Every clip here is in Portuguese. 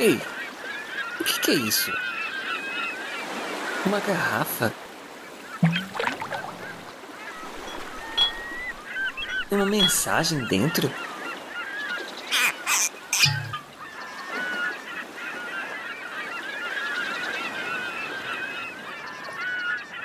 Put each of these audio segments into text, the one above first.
Ei, o que, que é isso? Uma garrafa? Uma mensagem dentro?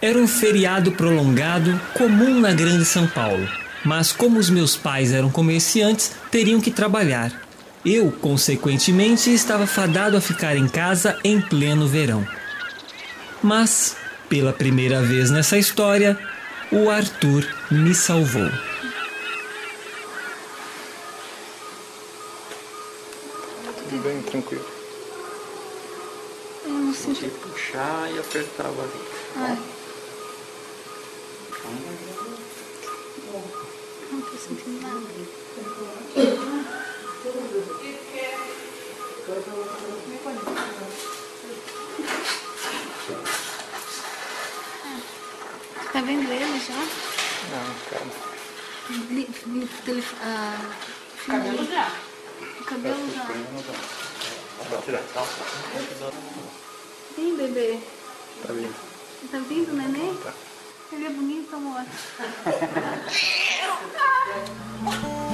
Era um feriado prolongado comum na Grande São Paulo, mas como os meus pais eram comerciantes, teriam que trabalhar. Eu, consequentemente, estava fadado a ficar em casa em pleno verão. Mas, pela primeira vez nessa história, o Arthur me salvou. Tudo bem, tranquilo. Eu não senti. puxar e apertar a barriga. Ai. Não tô sentindo nada. Tá vendo ele já? Não, calma. Li, li, tele, ah, cabelo já. O cabelo já. Pode tirar. Vem, bebê. Tá bem. Tá vindo, neném? Tá. Ele é bonito, amor.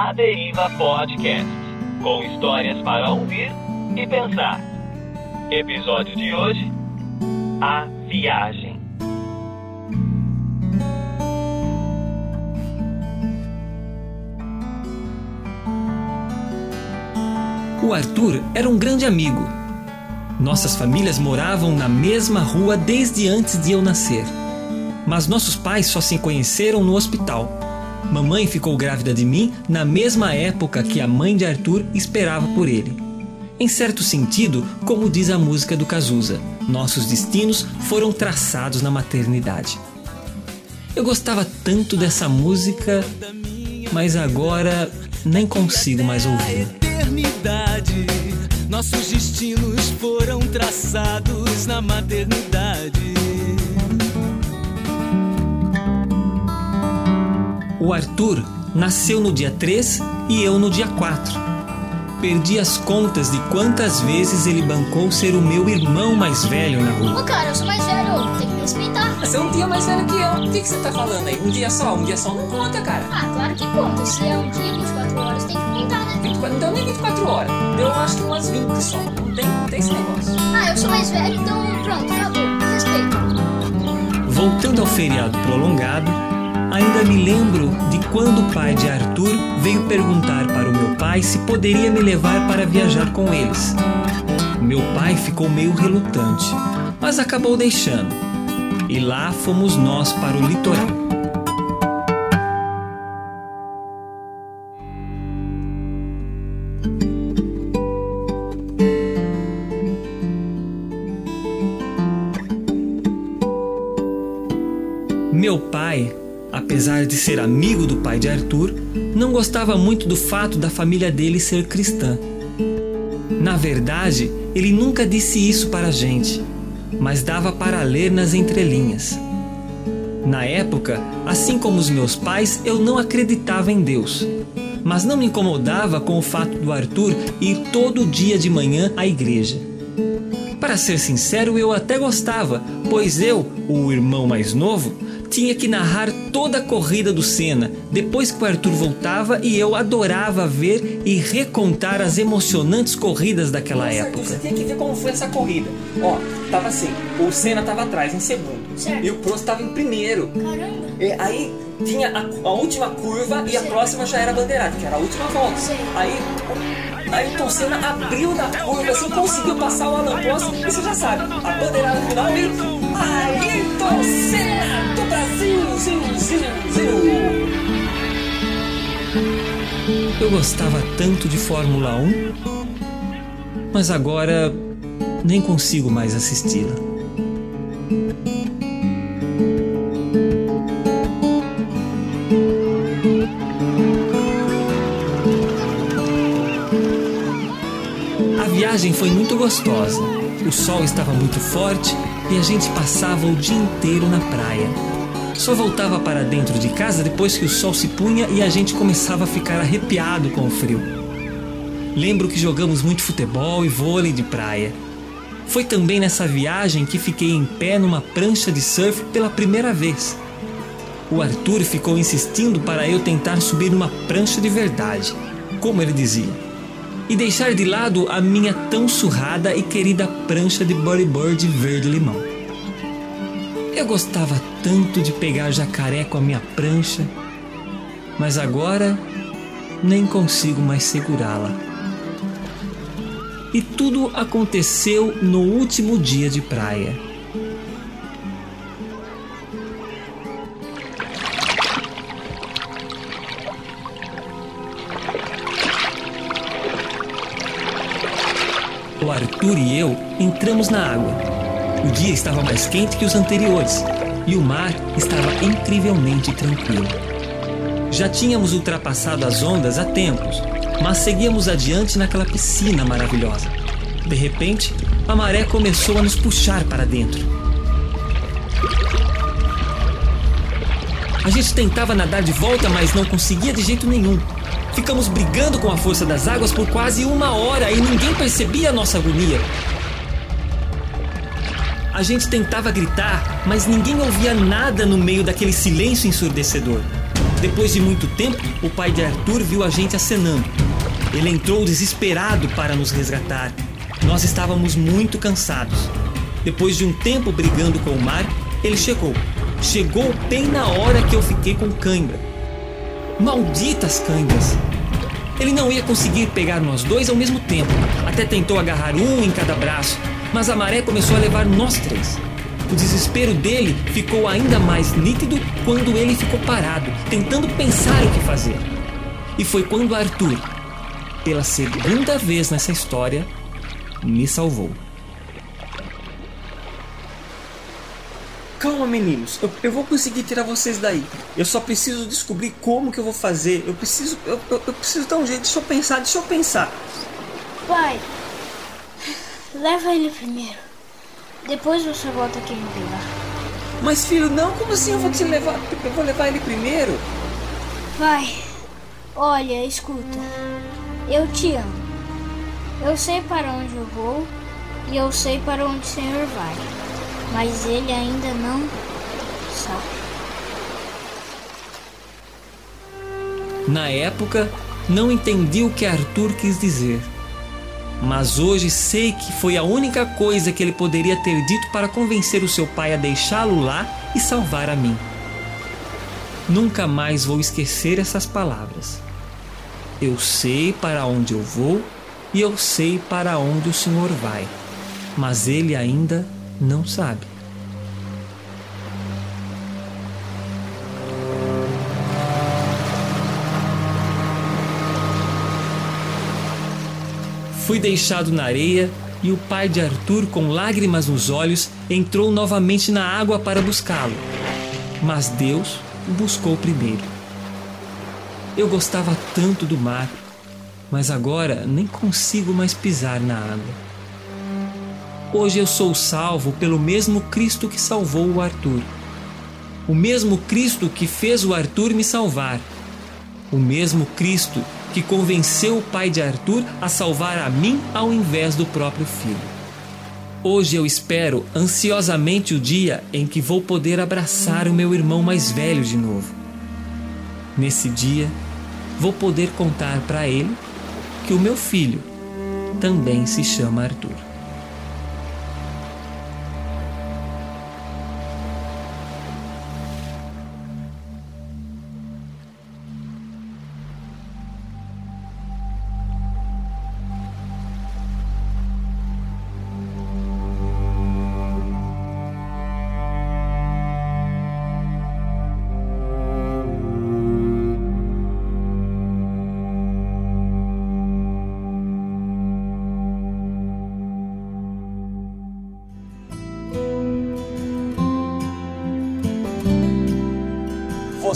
A Deriva Podcast com histórias para ouvir e pensar. Episódio de hoje: A Viagem. O Arthur era um grande amigo. Nossas famílias moravam na mesma rua desde antes de eu nascer. Mas nossos pais só se conheceram no hospital. Mamãe ficou grávida de mim na mesma época que a mãe de Arthur esperava por ele. Em certo sentido, como diz a música do Cazuza, nossos destinos foram traçados na maternidade. Eu gostava tanto dessa música, mas agora nem consigo mais ouvir. eternidade. Nossos destinos foram traçados na maternidade. O Arthur nasceu no dia 3 e eu no dia 4. Perdi as contas de quantas vezes ele bancou ser o meu irmão mais velho na rua. Ô cara, eu sou mais velho, tem que me respeitar. Você é um dia mais velho que eu. O que, que você tá falando aí? Um dia só? Um dia só não conta, cara. Ah, claro que conta. Se é um dia, 24 horas, tem que contar, né? 24, não deu nem 24 horas. Deu acho que umas 20 só. Não tem, não tem esse negócio. Ah, eu sou mais velho, então pronto, acabou. Respeito. Voltando ao feriado prolongado, ainda me lembro de quando o pai de Arthur veio perguntar para o meu pai se poderia me levar para viajar com eles. Meu pai ficou meio relutante, mas acabou deixando. E lá fomos nós para o litoral. Meu pai, apesar de ser amigo do pai de Arthur, não gostava muito do fato da família dele ser cristã. Na verdade, ele nunca disse isso para a gente, mas dava para ler nas entrelinhas. Na época, assim como os meus pais, eu não acreditava em Deus. Mas não me incomodava com o fato do Arthur ir todo dia de manhã à igreja. Para ser sincero, eu até gostava, pois eu, o irmão mais novo, tinha que narrar toda a corrida do Senna, depois que o Arthur voltava e eu adorava ver e recontar as emocionantes corridas daquela Nossa, época. Você tem que ver como foi essa corrida. Ó, tava assim, o Senna tava atrás em segundo. Certo. E o Prost estava em primeiro. Caramba. E aí tinha a, a última curva e a Sim. próxima já era bandeirada, que era a última volta. Sim. Aí o Ayrton Senna abriu na curva, assim, conseguiu passar o Alan Prost, e você já sabe, a bandeirada final e Ayrton Senna do Eu gostava tanto de Fórmula 1, mas agora nem consigo mais assisti-la. A viagem foi muito gostosa. O sol estava muito forte e a gente passava o dia inteiro na praia. Só voltava para dentro de casa depois que o sol se punha e a gente começava a ficar arrepiado com o frio. Lembro que jogamos muito futebol e vôlei de praia. Foi também nessa viagem que fiquei em pé numa prancha de surf pela primeira vez. O Arthur ficou insistindo para eu tentar subir numa prancha de verdade, como ele dizia, e deixar de lado a minha tão surrada e querida prancha de bodyboard verde-limão. Eu gostava tanto de pegar jacaré com a minha prancha, mas agora nem consigo mais segurá-la. E tudo aconteceu no último dia de praia. O Arthur e eu entramos na água. O dia estava mais quente que os anteriores e o mar estava incrivelmente tranquilo. Já tínhamos ultrapassado as ondas há tempos, mas seguíamos adiante naquela piscina maravilhosa. De repente, a maré começou a nos puxar para dentro. A gente tentava nadar de volta, mas não conseguia de jeito nenhum. Ficamos brigando com a força das águas por quase uma hora e ninguém percebia a nossa agonia. A gente tentava gritar, mas ninguém ouvia nada no meio daquele silêncio ensurdecedor. Depois de muito tempo, o pai de Arthur viu a gente acenando. Ele entrou desesperado para nos resgatar. Nós estávamos muito cansados. Depois de um tempo brigando com o mar, ele chegou. Chegou bem na hora que eu fiquei com cãibra. Malditas cãibras! Ele não ia conseguir pegar nós dois ao mesmo tempo. Até tentou agarrar um em cada braço, mas a maré começou a levar nós três. O desespero dele ficou ainda mais nítido quando ele ficou parado, tentando pensar o que fazer. E foi quando Arthur, pela segunda vez nessa história, me salvou. Calma, meninos. Eu, eu vou conseguir tirar vocês daí. Eu só preciso descobrir como que eu vou fazer. Eu preciso. Eu, eu, eu preciso dar um jeito. Deixa eu pensar, deixa eu pensar. Pai, leva ele primeiro. Depois você volta aqui me pegar. Mas filho, não, como assim eu vou te levar? Eu vou levar ele primeiro? Vai. Olha, escuta. Eu te amo. Eu sei para onde eu vou e eu sei para onde o Senhor vai. Mas ele ainda não sabe. Na época, não entendi o que Arthur quis dizer. Mas hoje sei que foi a única coisa que ele poderia ter dito para convencer o seu pai a deixá-lo lá e salvar a mim. Nunca mais vou esquecer essas palavras. Eu sei para onde eu vou e eu sei para onde o Senhor vai, mas ele ainda não sabe. Fui deixado na areia e o pai de Arthur, com lágrimas nos olhos, entrou novamente na água para buscá-lo. Mas Deus o buscou primeiro. Eu gostava tanto do mar, mas agora nem consigo mais pisar na água. Hoje eu sou salvo pelo mesmo Cristo que salvou o Arthur. O mesmo Cristo que fez o Arthur me salvar. O mesmo Cristo que convenceu o pai de Arthur a salvar a mim ao invés do próprio filho. Hoje eu espero ansiosamente o dia em que vou poder abraçar o meu irmão mais velho de novo. Nesse dia, vou poder contar para ele que o meu filho também se chama Arthur.